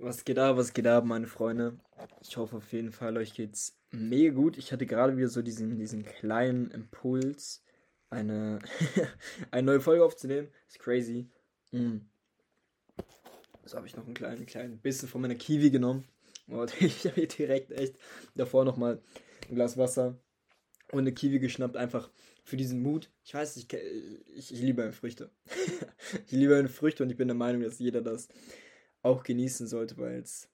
Was geht ab, was geht ab, meine Freunde? Ich hoffe auf jeden Fall, euch geht's mega gut. Ich hatte gerade wieder so diesen, diesen kleinen Impuls, eine, eine neue Folge aufzunehmen. Ist crazy. Mm. So habe ich noch einen kleinen, kleinen Bissen von meiner Kiwi genommen. Und ich habe hier direkt echt davor nochmal ein Glas Wasser und eine Kiwi geschnappt, einfach für diesen Mut. Ich weiß, ich, ich, ich liebe Früchte. ich liebe Früchte und ich bin der Meinung, dass jeder das auch genießen sollte, weil es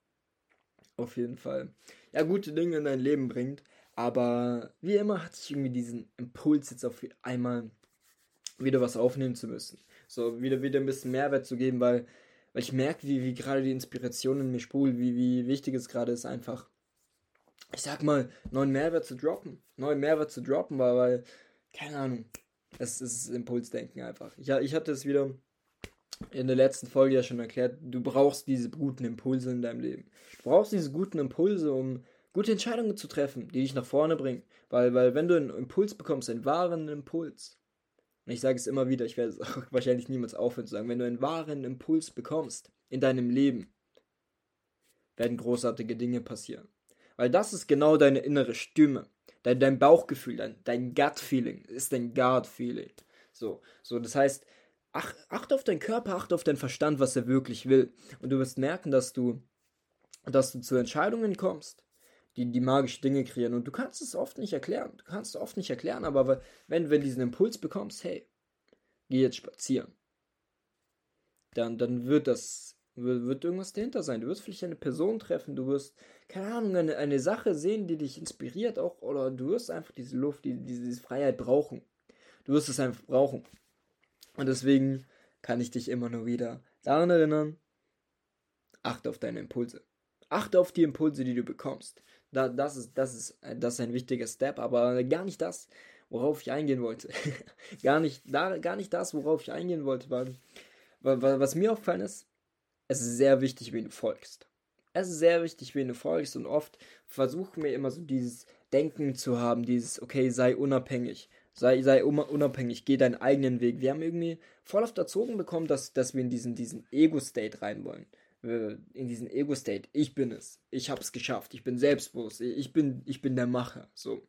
auf jeden Fall ja gute Dinge in dein Leben bringt. Aber wie immer hatte ich irgendwie diesen Impuls jetzt auf einmal wieder was aufnehmen zu müssen. So wieder wieder ein bisschen Mehrwert zu geben, weil, weil ich merke, wie, wie gerade die Inspiration in mir sprudelt, wie, wie wichtig es gerade ist, einfach, ich sag mal, neuen Mehrwert zu droppen. Neuen Mehrwert zu droppen, weil, weil keine Ahnung, es ist Impulsdenken einfach. Ich, ich hatte es wieder in der letzten Folge ja schon erklärt, du brauchst diese guten Impulse in deinem Leben. Du brauchst diese guten Impulse, um gute Entscheidungen zu treffen, die dich nach vorne bringen. Weil, weil wenn du einen Impuls bekommst, einen wahren Impuls, und ich sage es immer wieder, ich werde es auch wahrscheinlich niemals aufhören zu sagen, wenn du einen wahren Impuls bekommst in deinem Leben, werden großartige Dinge passieren. Weil das ist genau deine innere Stimme, dein, dein Bauchgefühl, dein, dein Gut-Feeling, ist dein God-Feeling. So, so, das heißt, ach, achte auf deinen Körper, achte auf deinen Verstand, was er wirklich will. Und du wirst merken, dass du, dass du zu Entscheidungen kommst, die die magische Dinge kreieren. Und du kannst es oft nicht erklären. Du kannst es oft nicht erklären, aber wenn du diesen Impuls bekommst, hey, geh jetzt spazieren, dann, dann wird das, wird, wird irgendwas dahinter sein. Du wirst vielleicht eine Person treffen, du wirst, keine Ahnung, eine, eine Sache sehen, die dich inspiriert auch, oder du wirst einfach diese Luft, die, diese Freiheit brauchen. Du wirst es einfach brauchen. Und deswegen kann ich dich immer nur wieder daran erinnern, achte auf deine Impulse. Achte auf die Impulse, die du bekommst. Da, das, ist, das, ist, das ist ein wichtiger Step, aber gar nicht das, worauf ich eingehen wollte. gar, nicht, da, gar nicht das, worauf ich eingehen wollte, weil, weil, was mir aufgefallen ist, es ist sehr wichtig, wen du folgst. Es ist sehr wichtig, wen du folgst und oft versuchen wir immer so dieses Denken zu haben, dieses, okay, sei unabhängig, sei, sei unabhängig, geh deinen eigenen Weg. Wir haben irgendwie voll oft erzogen bekommen, dass, dass wir in diesen, diesen Ego-State rein wollen. In diesen Ego-State. Ich bin es. Ich habe es geschafft. Ich bin selbstbewusst. Ich bin, ich bin der Macher. So.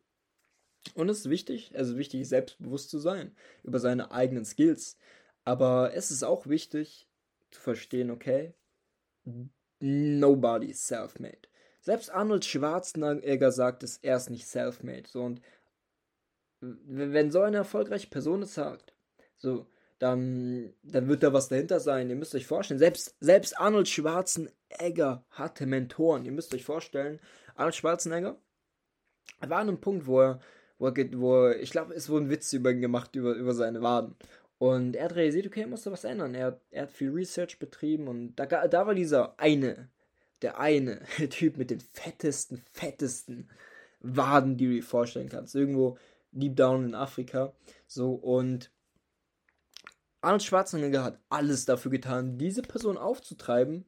Und es ist wichtig, also wichtig, selbstbewusst zu sein über seine eigenen Skills. Aber es ist auch wichtig zu verstehen, okay, nobody is self-made. Selbst Arnold Schwarzenegger sagt es, er ist nicht self-made. So, und wenn so eine erfolgreiche Person es sagt, so, dann, dann wird da was dahinter sein. Ihr müsst euch vorstellen, selbst, selbst Arnold Schwarzenegger hatte Mentoren. Ihr müsst euch vorstellen, Arnold Schwarzenegger war an einem Punkt, wo er, wo, er, wo er, ich glaube, es wurden Witze über ihn gemacht, über, über seine Waden. Und er hat realisiert, okay, er musste was ändern. Er, er hat viel Research betrieben und da, da war dieser eine, der eine Typ mit den fettesten, fettesten Waden, die du dir vorstellen kannst. Irgendwo deep down in Afrika. So, und Arnold Schwarzenegger hat alles dafür getan, diese Person aufzutreiben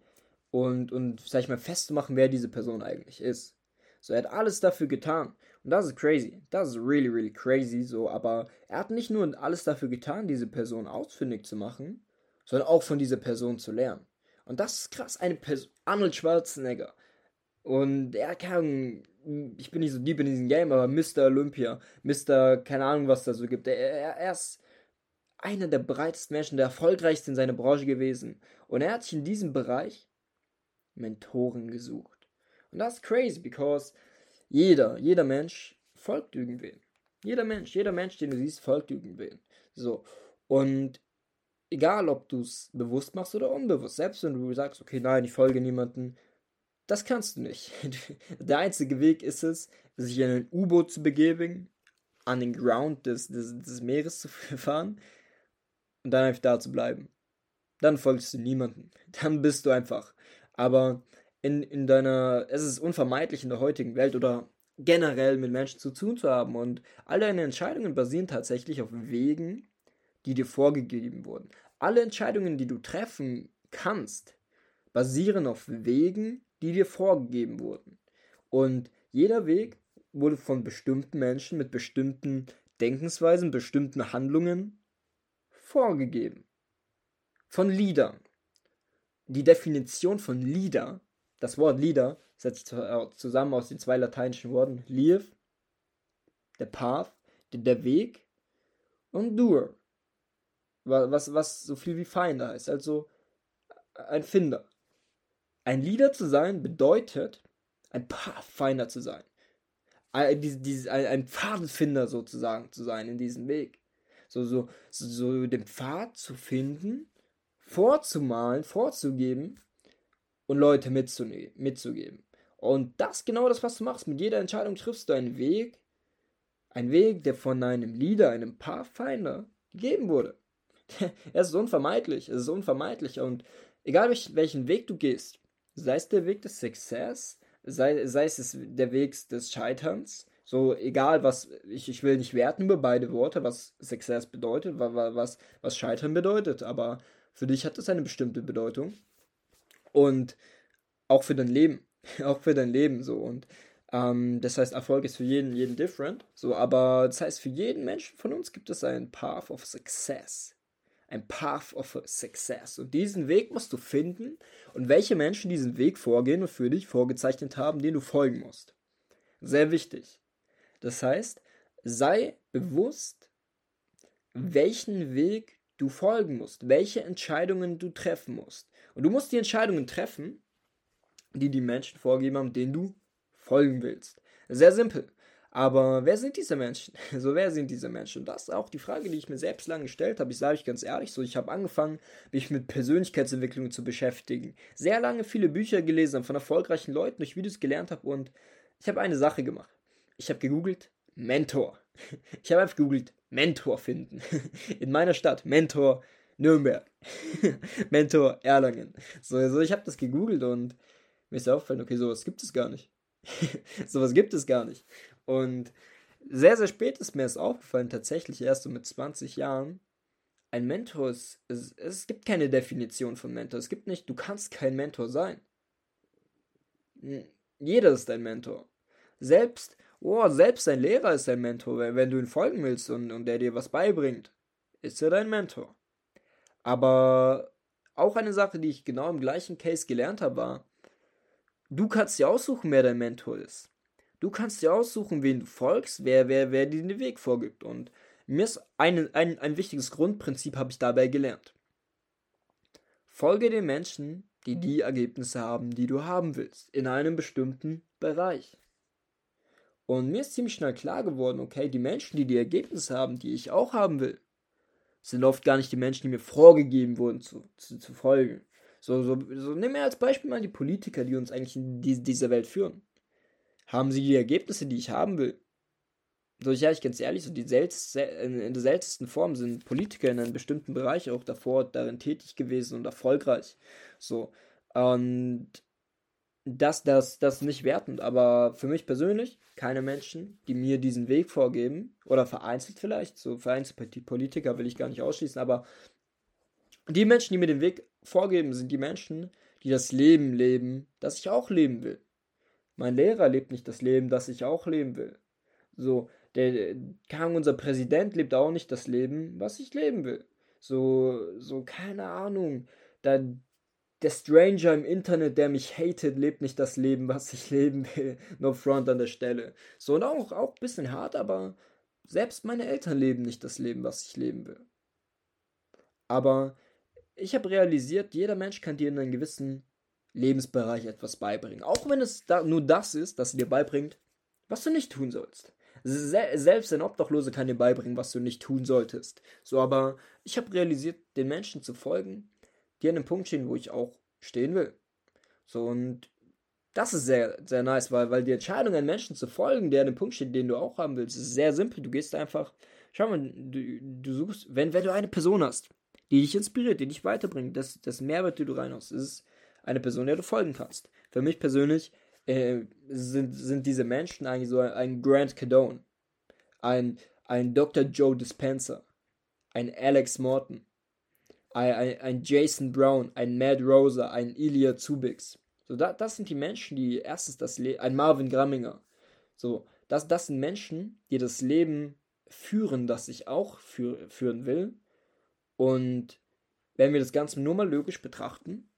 und, und sag ich mal, festzumachen, wer diese Person eigentlich ist. So, er hat alles dafür getan. Und das ist crazy. Das ist really, really crazy. So, aber er hat nicht nur alles dafür getan, diese Person ausfindig zu machen, sondern auch von dieser Person zu lernen. Und das ist krass. Eine Person, Arnold Schwarzenegger. Und er kann ich bin nicht so deep in diesem Game, aber Mr. Olympia, Mr. keine Ahnung, was da so gibt. Er, er, er ist einer der breitesten Menschen, der erfolgreichste in seiner Branche gewesen. Und er hat sich in diesem Bereich Mentoren gesucht. Und das ist crazy, because jeder, jeder Mensch folgt irgendwen. Jeder Mensch, jeder Mensch, den du siehst, folgt irgendwen. So. Und egal, ob du es bewusst machst oder unbewusst, selbst wenn du sagst, okay, nein, ich folge niemanden, das kannst du nicht. Der einzige Weg ist es, sich in ein U-Boot zu begeben, an den Ground des, des, des Meeres zu fahren und dann einfach da zu bleiben. Dann folgst du niemandem. Dann bist du einfach. Aber in, in deiner, es ist unvermeidlich in der heutigen Welt oder generell mit Menschen zu tun zu haben. Und all deine Entscheidungen basieren tatsächlich auf Wegen, die dir vorgegeben wurden. Alle Entscheidungen, die du treffen kannst, basieren auf Wegen, die dir vorgegeben wurden. Und jeder Weg wurde von bestimmten Menschen mit bestimmten Denkensweisen, bestimmten Handlungen vorgegeben. Von Liedern. Die Definition von Lieder das Wort Leader setzt zusammen aus den zwei lateinischen Worten Live, der Path, der Weg und Doer, was, was so viel wie Finder ist, also ein Finder. Ein Leader zu sein bedeutet, ein Pathfinder zu sein. Ein, Pfadfinder sozusagen zu sein in diesem Weg. So, so, so den Pfad zu finden, vorzumalen, vorzugeben und Leute mitzugeben. Und das genau das, was du machst. Mit jeder Entscheidung triffst du einen Weg, ein Weg, der von einem Leader, einem Pathfinder gegeben wurde. es ist unvermeidlich, es ist unvermeidlich. Und egal welchen Weg du gehst, sei es der Weg des Success, sei, sei es der Weg des Scheiterns, so egal was, ich, ich will nicht werten über beide Worte, was Success bedeutet, was, was Scheitern bedeutet, aber für dich hat das eine bestimmte Bedeutung. Und auch für dein Leben, auch für dein Leben so. Und ähm, das heißt, Erfolg ist für jeden, jeden different. So, aber das heißt, für jeden Menschen von uns gibt es einen Path of Success ein Path of Success. Und diesen Weg musst du finden und welche Menschen diesen Weg vorgehen und für dich vorgezeichnet haben, den du folgen musst. Sehr wichtig. Das heißt, sei bewusst, welchen Weg du folgen musst, welche Entscheidungen du treffen musst. Und du musst die Entscheidungen treffen, die die Menschen vorgeben haben, denen du folgen willst. Sehr simpel. Aber wer sind diese Menschen? So, wer sind diese Menschen? Und das ist auch die Frage, die ich mir selbst lange gestellt habe. Ich sage euch ganz ehrlich, so, ich habe angefangen, mich mit Persönlichkeitsentwicklung zu beschäftigen. Sehr lange viele Bücher gelesen, von erfolgreichen Leuten, durch Videos gelernt habe und ich habe eine Sache gemacht. Ich habe gegoogelt, Mentor. Ich habe einfach gegoogelt, Mentor finden. In meiner Stadt, Mentor Nürnberg. Mentor Erlangen. So, so ich habe das gegoogelt und mir ist aufgefallen, okay, sowas gibt es gar nicht. sowas gibt es gar nicht. Und sehr, sehr spät ist mir es aufgefallen, tatsächlich erst so mit 20 Jahren. Ein Mentor ist, es, es gibt keine Definition von Mentor. Es gibt nicht, du kannst kein Mentor sein. Jeder ist ein Mentor. Selbst, oh, selbst ein Lehrer ist ein Mentor, wenn, wenn du ihn folgen willst und, und der dir was beibringt, ist er dein Mentor. Aber auch eine Sache, die ich genau im gleichen Case gelernt habe, war, du kannst dir aussuchen, wer dein Mentor ist. Du kannst dir aussuchen, wen du folgst, wer, wer, wer dir den Weg vorgibt. Und mir ist ein, ein, ein wichtiges Grundprinzip, habe ich dabei gelernt. Folge den Menschen, die die Ergebnisse haben, die du haben willst, in einem bestimmten Bereich. Und mir ist ziemlich schnell klar geworden, okay, die Menschen, die die Ergebnisse haben, die ich auch haben will, sind oft gar nicht die Menschen, die mir vorgegeben wurden zu, zu, zu folgen. So, so, so nimm mir als Beispiel mal die Politiker, die uns eigentlich in die, dieser Welt führen haben sie die Ergebnisse, die ich haben will. So, ich ehrlich, ganz ehrlich, so die seltste, in der seltensten Form sind Politiker in einem bestimmten Bereich auch davor darin tätig gewesen und erfolgreich. So. Und das, das, das nicht wertend, aber für mich persönlich keine Menschen, die mir diesen Weg vorgeben, oder vereinzelt vielleicht, so vereinzelt Politiker will ich gar nicht ausschließen, aber die Menschen, die mir den Weg vorgeben, sind die Menschen, die das Leben leben, das ich auch leben will. Mein Lehrer lebt nicht das Leben, das ich auch leben will. So, der, kann unser Präsident lebt auch nicht das Leben, was ich leben will. So, so, keine Ahnung. Da, der Stranger im Internet, der mich hatet, lebt nicht das Leben, was ich leben will. No front an der Stelle. So, und auch, auch ein bisschen hart, aber selbst meine Eltern leben nicht das Leben, was ich leben will. Aber ich habe realisiert, jeder Mensch kann dir in einem gewissen Lebensbereich etwas beibringen. Auch wenn es da nur das ist, das dir beibringt, was du nicht tun sollst. selbst ein Obdachlose kann dir beibringen, was du nicht tun solltest. So, aber ich habe realisiert, den Menschen zu folgen, die an einem Punkt stehen, wo ich auch stehen will. So, und das ist sehr, sehr nice, weil, weil die Entscheidung, einem Menschen zu folgen, der an einem Punkt steht, den du auch haben willst, ist sehr simpel. Du gehst einfach, schau mal, du, du suchst, wenn, wenn du eine Person hast, die dich inspiriert, die dich weiterbringt, das, das Mehrwert, den du reinhaust, ist eine Person, der du folgen kannst. Für mich persönlich äh, sind, sind diese Menschen eigentlich so ein Grant Cadone, ein, ein Dr. Joe Dispenza, ein Alex Morton, ein, ein, ein Jason Brown, ein Matt Rosa, ein Ilya Zubix. So, da, das sind die Menschen, die erstens das Leben, ein Marvin Gramminger. So, das, das sind Menschen, die das Leben führen, das ich auch für, führen will. Und wenn wir das Ganze nur mal logisch betrachten,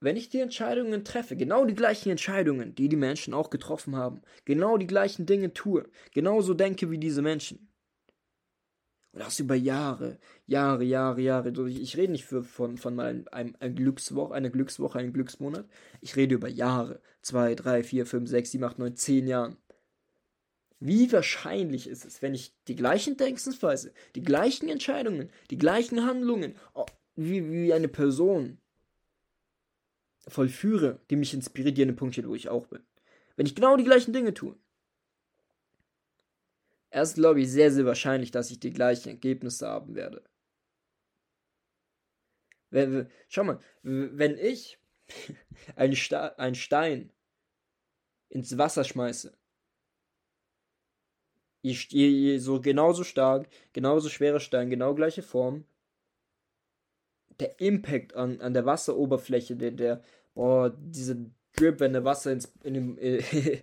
wenn ich die Entscheidungen treffe, genau die gleichen Entscheidungen, die die Menschen auch getroffen haben, genau die gleichen Dinge tue, genauso denke wie diese Menschen, und das über Jahre, Jahre, Jahre, Jahre. Ich rede nicht für, von, von einem, einem, einem Glückswoche, einer Glückswoche, einem Glücksmonat. Ich rede über Jahre. Zwei, drei, vier, fünf, sechs, sieben, acht, neun, zehn Jahren. Wie wahrscheinlich ist es, wenn ich die gleichen Denkensweise, die gleichen Entscheidungen, die gleichen Handlungen, oh, wie, wie eine Person vollführe, die mich inspiriert, die an dem Punkt steht, wo ich auch bin. Wenn ich genau die gleichen Dinge tue, erst glaube ich sehr, sehr wahrscheinlich, dass ich die gleichen Ergebnisse haben werde. Wenn, schau mal, wenn ich einen, einen Stein ins Wasser schmeiße, ich, je, so genauso stark, genauso schwerer Stein, genau gleiche Form, der Impact an, an der Wasseroberfläche, der, der, boah, diese Drip, wenn der Wasser ins, in dem, äh,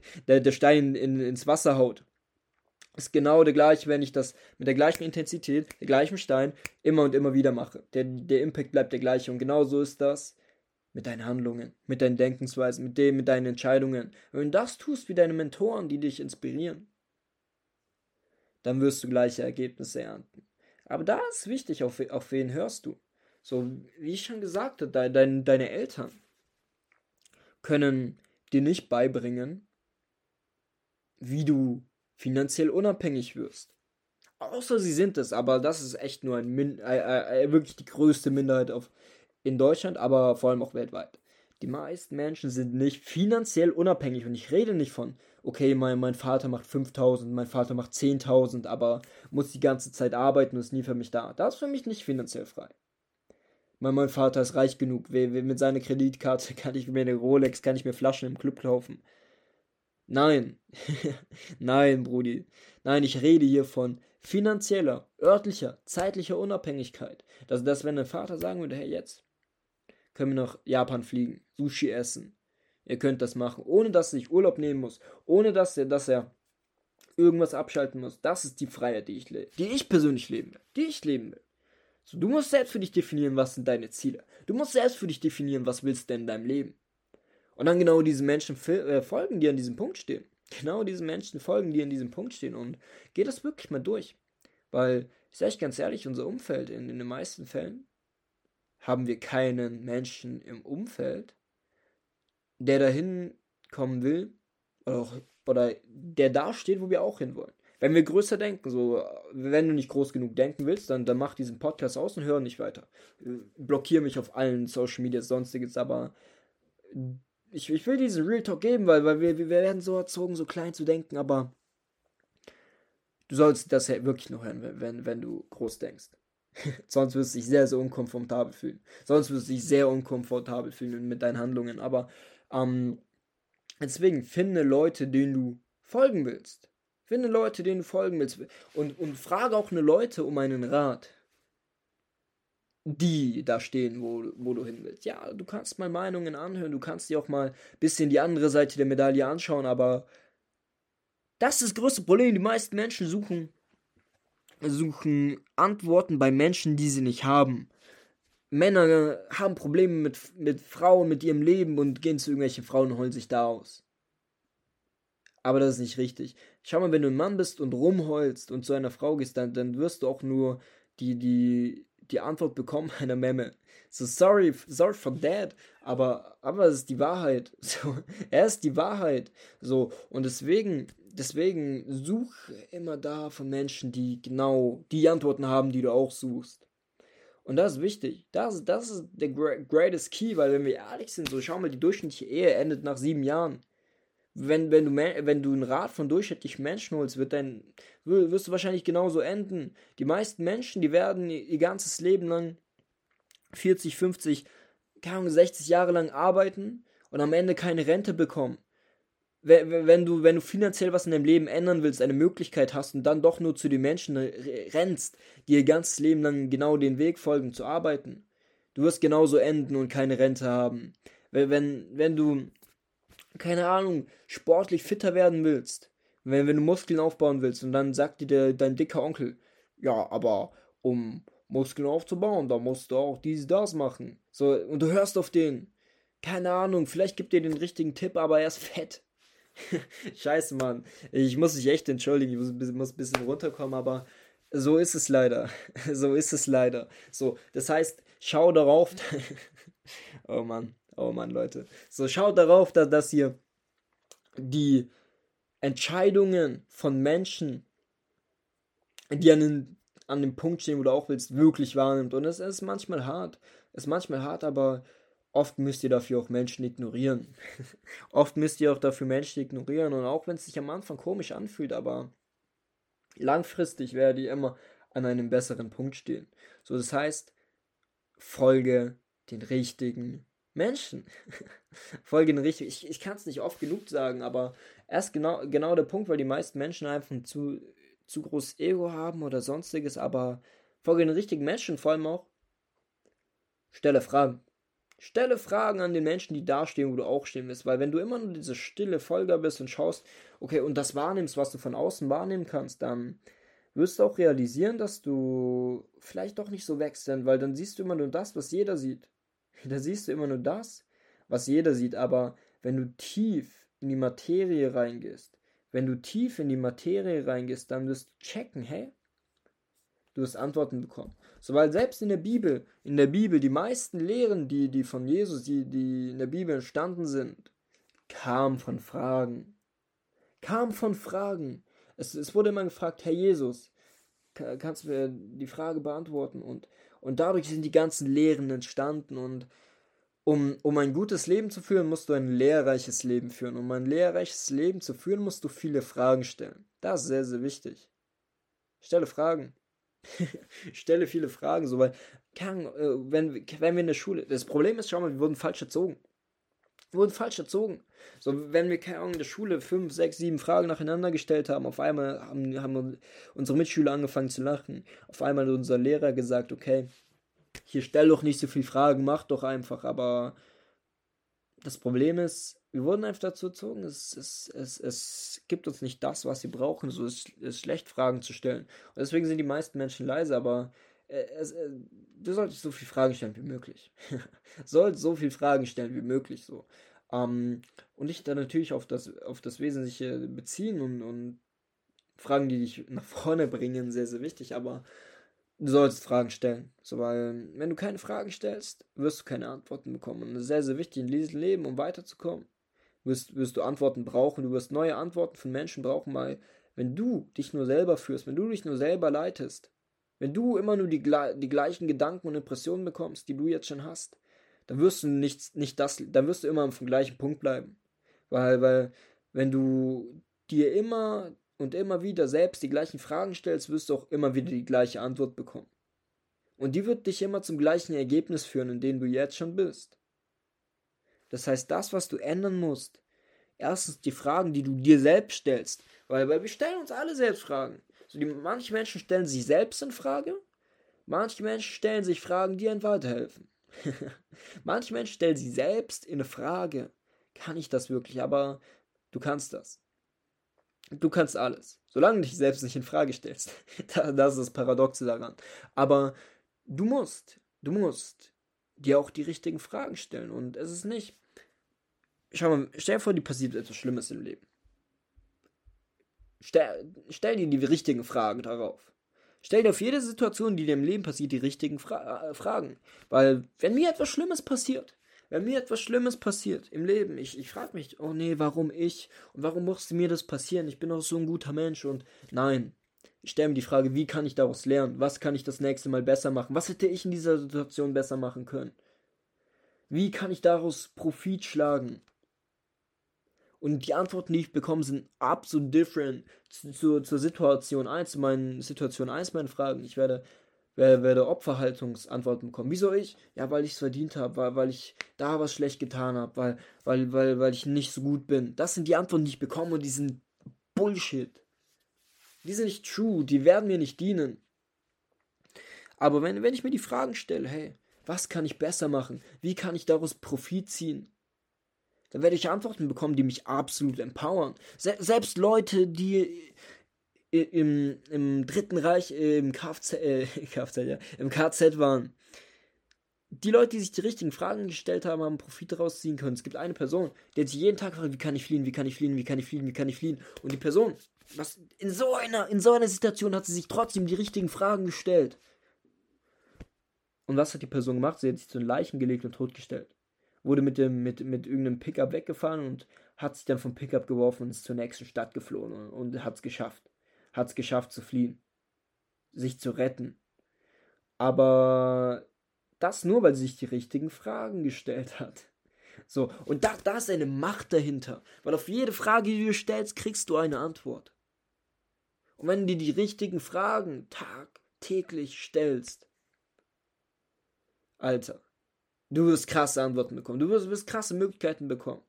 der, der Stein in, ins Wasser haut, ist genau der gleiche, wenn ich das mit der gleichen Intensität, der gleichen Stein immer und immer wieder mache. Der, der Impact bleibt der gleiche und genau so ist das mit deinen Handlungen, mit deinen Denkensweisen, mit dem, mit deinen Entscheidungen. wenn du das tust wie deine Mentoren, die dich inspirieren, dann wirst du gleiche Ergebnisse ernten. Aber da ist wichtig, auf, auf wen hörst du? So, wie ich schon gesagt habe, de, de, deine Eltern können dir nicht beibringen, wie du finanziell unabhängig wirst. Außer sie sind es, aber das ist echt nur ein Min äh, äh, äh, wirklich die größte Minderheit auf, in Deutschland, aber vor allem auch weltweit. Die meisten Menschen sind nicht finanziell unabhängig und ich rede nicht von, okay, mein, mein Vater macht 5000, mein Vater macht 10.000, aber muss die ganze Zeit arbeiten und ist nie für mich da. Das ist für mich nicht finanziell frei. Mein, mein Vater ist reich genug, mit seiner Kreditkarte kann ich mir eine Rolex, kann ich mir Flaschen im Club kaufen. Nein, nein, Brudi. Nein, ich rede hier von finanzieller, örtlicher, zeitlicher Unabhängigkeit. Dass, dass wenn ein Vater sagen würde, hey, jetzt können wir nach Japan fliegen, Sushi essen. Ihr könnt das machen, ohne dass sich Urlaub nehmen muss, ohne dass er, dass er irgendwas abschalten muss. Das ist die Freiheit, die ich die ich persönlich leben will, die ich leben will. So, du musst selbst für dich definieren, was sind deine Ziele. Du musst selbst für dich definieren, was willst du denn in deinem Leben. Und dann genau diese Menschen äh, folgen, die an diesem Punkt stehen. Genau diese Menschen folgen, die an diesem Punkt stehen. Und geht das wirklich mal durch. Weil, ich sage ganz ehrlich, unser Umfeld in, in den meisten Fällen haben wir keinen Menschen im Umfeld, der dahin kommen will oder, auch, oder der da steht, wo wir auch hinwollen. Wenn wir größer denken, so, wenn du nicht groß genug denken willst, dann, dann mach diesen Podcast aus und hör nicht weiter. Blockiere mich auf allen Social Media, sonstiges, aber ich, ich will diesen Real Talk geben, weil, weil wir, wir werden so erzogen, so klein zu denken, aber du sollst das ja wirklich nur hören, wenn, wenn du groß denkst. Sonst wirst du dich sehr, sehr unkomfortabel fühlen. Sonst wirst du dich sehr unkomfortabel fühlen mit deinen Handlungen. Aber ähm, deswegen finde Leute, denen du folgen willst. Finde Leute, denen du folgen willst. Und, und frage auch eine Leute um einen Rat die da stehen, wo, wo du hin willst. Ja, du kannst mal Meinungen anhören, du kannst dir auch mal ein bisschen die andere Seite der Medaille anschauen, aber das ist das größte Problem. Die meisten Menschen suchen, suchen Antworten bei Menschen, die sie nicht haben. Männer haben Probleme mit, mit Frauen, mit ihrem Leben und gehen zu irgendwelchen Frauen und holen sich da aus. Aber das ist nicht richtig. Schau mal, wenn du ein Mann bist und rumheulst und zu einer Frau gehst, dann, dann wirst du auch nur die, die, die Antwort bekommen einer Memme. So, sorry, sorry for that, aber, aber es ist die Wahrheit. So, er ist die Wahrheit. So, und deswegen, deswegen such immer da von Menschen, die genau die Antworten haben, die du auch suchst. Und das ist wichtig. Das, das ist der greatest key, weil wenn wir ehrlich sind, so schau mal, die durchschnittliche Ehe endet nach sieben Jahren wenn, wenn, du, wenn du einen Rat von durchschnittlichen Menschen holst, wird dein, wirst du wahrscheinlich genauso enden. Die meisten Menschen, die werden ihr ganzes Leben lang 40, 50, keine Ahnung, 60 Jahre lang arbeiten und am Ende keine Rente bekommen. Wenn du, wenn du finanziell was in deinem Leben ändern willst, eine Möglichkeit hast und dann doch nur zu den Menschen rennst, die ihr ganzes Leben lang genau den Weg folgen, zu arbeiten, du wirst genauso enden und keine Rente haben. Wenn, wenn, wenn du keine Ahnung, sportlich fitter werden willst, wenn, wenn du Muskeln aufbauen willst und dann sagt dir der, dein dicker Onkel, ja, aber um Muskeln aufzubauen, da musst du auch dies, das machen. So, und du hörst auf den. keine Ahnung, vielleicht gibt ihr den richtigen Tipp, aber er ist fett. Scheiße, Mann. Ich muss mich echt entschuldigen, ich muss, muss ein bisschen runterkommen, aber so ist es leider. so ist es leider. So, das heißt, schau darauf. oh Mann, oh Mann, Leute. So, schau darauf, dass, dass ihr die Entscheidungen von Menschen, die an den, an dem Punkt stehen, wo du auch willst, wirklich wahrnimmt. Und es ist manchmal hart. Es ist manchmal hart, aber oft müsst ihr dafür auch Menschen ignorieren. oft müsst ihr auch dafür Menschen ignorieren. Und auch wenn es sich am Anfang komisch anfühlt, aber langfristig werde ich immer an einem besseren Punkt stehen. So, das heißt, folge den richtigen Menschen. folge den richtigen. Ich, ich kann es nicht oft genug sagen, aber erst genau, genau der Punkt, weil die meisten Menschen einfach ein zu, zu großes Ego haben oder sonstiges, aber folge den richtigen Menschen, vor allem auch stelle Fragen. Stelle Fragen an den Menschen, die da stehen, wo du auch stehen willst. Weil wenn du immer nur diese stille Folger bist und schaust, okay, und das wahrnimmst, was du von außen wahrnehmen kannst, dann wirst du auch realisieren, dass du vielleicht doch nicht so wächst, denn, weil dann siehst du immer nur das, was jeder sieht. Da siehst du immer nur das, was jeder sieht. Aber wenn du tief in die Materie reingehst, wenn du tief in die Materie reingehst, dann wirst du checken, hey, du wirst Antworten bekommen. So, weil selbst in der Bibel, in der Bibel, die meisten Lehren, die, die von Jesus, die, die in der Bibel entstanden sind, kamen von Fragen. Kamen von Fragen. Es, es wurde immer gefragt, Herr Jesus, kannst du mir die Frage beantworten? Und, und dadurch sind die ganzen Lehren entstanden. Und um, um ein gutes Leben zu führen, musst du ein lehrreiches Leben führen. Um ein lehrreiches Leben zu führen, musst du viele Fragen stellen. Das ist sehr, sehr wichtig. Stelle Fragen. stelle viele Fragen, so weil, äh, wenn, wenn wir in der Schule, das Problem ist, schau mal, wir wurden falsch erzogen. Wir wurden falsch erzogen. So, wenn wir, keine Ahnung, in der Schule fünf, sechs, sieben Fragen nacheinander gestellt haben, auf einmal haben, haben unsere Mitschüler angefangen zu lachen. Auf einmal hat unser Lehrer gesagt, okay, hier stell doch nicht so viele Fragen, mach doch einfach, aber das Problem ist, wir wurden einfach dazu erzogen, es, es, es, es gibt uns nicht das, was wir brauchen. So ist es schlecht, Fragen zu stellen. Und deswegen sind die meisten Menschen leise, aber du solltest so viele Fragen stellen wie möglich. solltest so viele Fragen stellen wie möglich. So. Ähm, und dich dann natürlich auf das, auf das Wesentliche beziehen und, und Fragen, die dich nach vorne bringen, sehr, sehr wichtig, aber du sollst Fragen stellen. So, weil, wenn du keine Fragen stellst, wirst du keine Antworten bekommen. Und das ist sehr, sehr wichtig in diesem Leben, um weiterzukommen wirst, wirst du Antworten brauchen, du wirst neue Antworten von Menschen brauchen, weil wenn du dich nur selber führst, wenn du dich nur selber leitest, wenn du immer nur die, die gleichen Gedanken und Impressionen bekommst, die du jetzt schon hast, dann wirst du nicht, nicht das, dann wirst du immer dem gleichen Punkt bleiben. Weil, weil, wenn du dir immer und immer wieder selbst die gleichen Fragen stellst, wirst du auch immer wieder die gleiche Antwort bekommen. Und die wird dich immer zum gleichen Ergebnis führen, in dem du jetzt schon bist. Das heißt, das, was du ändern musst, erstens die Fragen, die du dir selbst stellst, weil, weil wir stellen uns alle selbst Fragen. So die, manche Menschen stellen sich selbst in Frage, manche Menschen stellen sich Fragen, die ihnen weiterhelfen. manche Menschen stellen sich selbst in Frage, kann ich das wirklich? Aber du kannst das. Du kannst alles, solange du dich selbst nicht in Frage stellst. das ist das Paradoxe daran. Aber du musst, du musst dir auch die richtigen Fragen stellen. Und es ist nicht, schau mal, stell dir vor, dir passiert etwas Schlimmes im Leben. Stell, stell dir die richtigen Fragen darauf. Stell dir auf jede Situation, die dir im Leben passiert, die richtigen Fra äh, Fragen. Weil, wenn mir etwas Schlimmes passiert, wenn mir etwas Schlimmes passiert im Leben, ich, ich frage mich, oh nee, warum ich? Und warum musste mir das passieren? Ich bin doch so ein guter Mensch und nein. Ich stelle mir die Frage, wie kann ich daraus lernen? Was kann ich das nächste Mal besser machen? Was hätte ich in dieser Situation besser machen können? Wie kann ich daraus Profit schlagen? Und die Antworten, die ich bekomme, sind absolut different zu, zu, zur Situation 1, zu meinen Situation 1, meinen Fragen. Ich werde, werde, werde Opferhaltungsantworten bekommen. Wieso ich? Ja, weil ich es verdient habe, weil, weil ich da was schlecht getan habe, weil, weil, weil, weil ich nicht so gut bin. Das sind die Antworten, die ich bekomme und die sind Bullshit. Die sind nicht true, die werden mir nicht dienen. Aber wenn, wenn ich mir die Fragen stelle, hey, was kann ich besser machen? Wie kann ich daraus Profit ziehen? Dann werde ich Antworten bekommen, die mich absolut empowern. Se selbst Leute, die im, im Dritten Reich im Kfz, äh, Kfz, ja, im KZ waren, die Leute, die sich die richtigen Fragen gestellt haben, haben Profit daraus ziehen können. Es gibt eine Person, die hat sich jeden Tag gefragt, wie kann ich fliehen, wie kann ich fliehen, wie kann ich fliehen, wie kann ich fliehen. Und die Person, was in so einer, in so einer Situation hat sie sich trotzdem die richtigen Fragen gestellt. Und was hat die Person gemacht? Sie hat sich zu den Leichen gelegt und totgestellt. Wurde mit dem, mit, mit irgendeinem Pickup weggefahren und hat sich dann vom Pickup geworfen und ist zur nächsten Stadt geflohen und, und hat es geschafft. Hat es geschafft zu fliehen. Sich zu retten. Aber das nur, weil sie sich die richtigen Fragen gestellt hat. So, und da, da ist eine Macht dahinter. Weil auf jede Frage, die du stellst, kriegst du eine Antwort. Und wenn du dir die richtigen Fragen tagtäglich stellst, Alter, du wirst krasse Antworten bekommen. Du wirst, wirst krasse Möglichkeiten bekommen.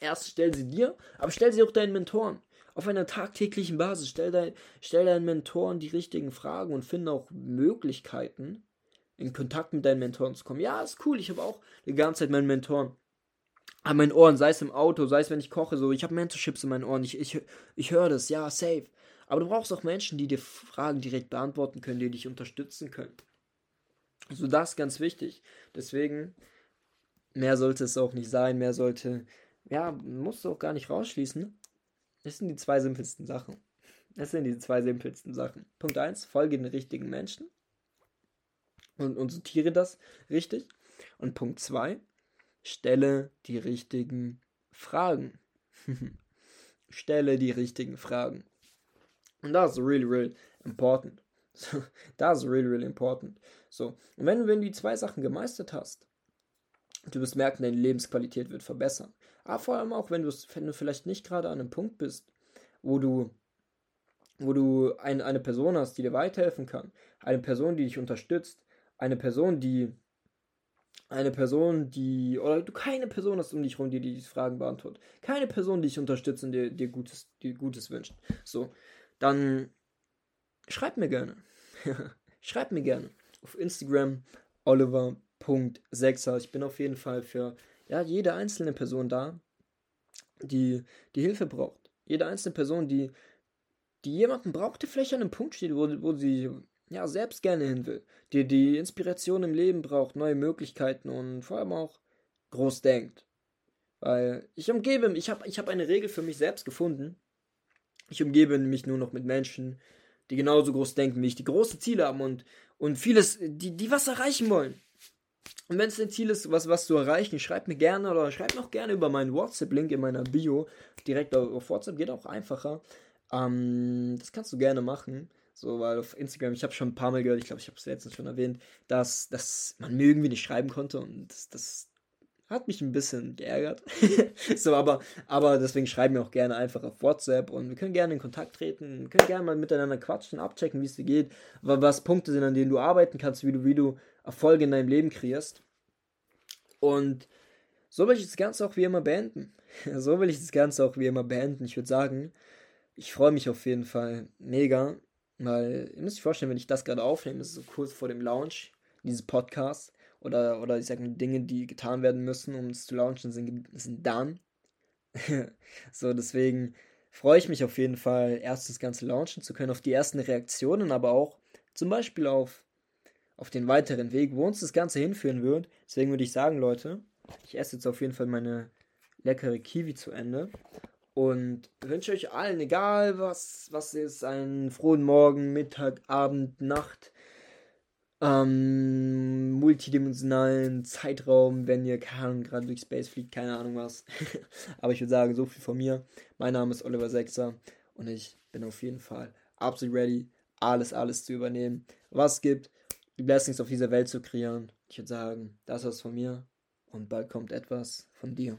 Erst stell sie dir, aber stell sie auch deinen Mentoren. Auf einer tagtäglichen Basis. Stell, dein, stell deinen Mentoren die richtigen Fragen und finde auch Möglichkeiten, in Kontakt mit deinen Mentoren zu kommen. Ja, ist cool. Ich habe auch die ganze Zeit meinen Mentoren an meinen Ohren, sei es im Auto, sei es wenn ich koche, so. Ich habe Mentorships in meinen Ohren. Ich, ich, ich höre das, ja, safe. Aber du brauchst auch Menschen, die dir Fragen direkt beantworten können, die dich unterstützen können. Also das ist ganz wichtig. Deswegen, mehr sollte es auch nicht sein, mehr sollte, ja, musst du auch gar nicht rausschließen. Das sind die zwei simpelsten Sachen. Das sind die zwei simpelsten Sachen. Punkt 1, folge den richtigen Menschen und, und sortiere das richtig. Und Punkt 2, stelle die richtigen Fragen. stelle die richtigen Fragen. Und das ist really, really important. das ist really, really important. So, und wenn, wenn du die zwei Sachen gemeistert hast, du wirst merken, deine Lebensqualität wird verbessern. Aber vor allem auch, wenn du, wenn du vielleicht nicht gerade an einem Punkt bist, wo du, wo du ein, eine Person hast, die dir weiterhelfen kann, eine Person, die dich unterstützt, eine Person, die eine Person, die oder du keine Person hast um dich herum, die dir diese Fragen beantwortet, keine Person, die dich unterstützt und dir, dir Gutes, dir Gutes wünscht, so, dann schreib mir gerne. schreib mir gerne auf Instagram oliver.sechser. Ich bin auf jeden Fall für ja, jede einzelne Person da, die die Hilfe braucht. Jede einzelne Person, die, die jemanden braucht, der vielleicht an einem Punkt steht, wo, wo sie ja, selbst gerne hin will, die die Inspiration im Leben braucht, neue Möglichkeiten und vor allem auch groß denkt. Weil ich umgebe, ich habe ich hab eine Regel für mich selbst gefunden. Ich umgebe mich nur noch mit Menschen, die genauso groß denken wie ich, die große Ziele haben und, und vieles, die, die was erreichen wollen. Und wenn es ein Ziel ist, was, was zu erreichen, schreib mir gerne oder schreib mir auch gerne über meinen WhatsApp-Link in meiner Bio. Direkt auf WhatsApp geht auch einfacher. Ähm, das kannst du gerne machen. So, weil auf Instagram, ich habe schon ein paar Mal gehört, ich glaube, ich habe es letztens schon erwähnt, dass, dass man mir irgendwie nicht schreiben konnte und das hat mich ein bisschen geärgert. so, aber, aber deswegen schreiben wir auch gerne einfach auf WhatsApp und wir können gerne in Kontakt treten, wir können gerne mal miteinander quatschen, abchecken, wie es dir geht, was Punkte sind, an denen du arbeiten kannst, wie du, wie du Erfolge in deinem Leben kreierst. Und so will ich das Ganze auch wie immer beenden. so will ich das Ganze auch wie immer beenden. Ich würde sagen, ich freue mich auf jeden Fall mega weil, ihr müsst euch vorstellen, wenn ich das gerade aufnehme, ist es so kurz vor dem Launch dieses Podcasts oder, oder ich sage mal, Dinge, die getan werden müssen, um es zu launchen, sind, sind dann. so, deswegen freue ich mich auf jeden Fall, erst das Ganze launchen zu können, auf die ersten Reaktionen, aber auch zum Beispiel auf, auf den weiteren Weg, wo uns das Ganze hinführen wird. Deswegen würde ich sagen, Leute, ich esse jetzt auf jeden Fall meine leckere Kiwi zu Ende und wünsche euch allen, egal was, was ist, einen frohen Morgen, Mittag, Abend, Nacht, ähm, multidimensionalen Zeitraum, wenn ihr, gerade durch Space fliegt, keine Ahnung was. Aber ich würde sagen, so viel von mir. Mein Name ist Oliver Sechser und ich bin auf jeden Fall absolut ready, alles, alles zu übernehmen, was gibt, die Blessings auf dieser Welt zu kreieren. Ich würde sagen, das war's von mir und bald kommt etwas von dir.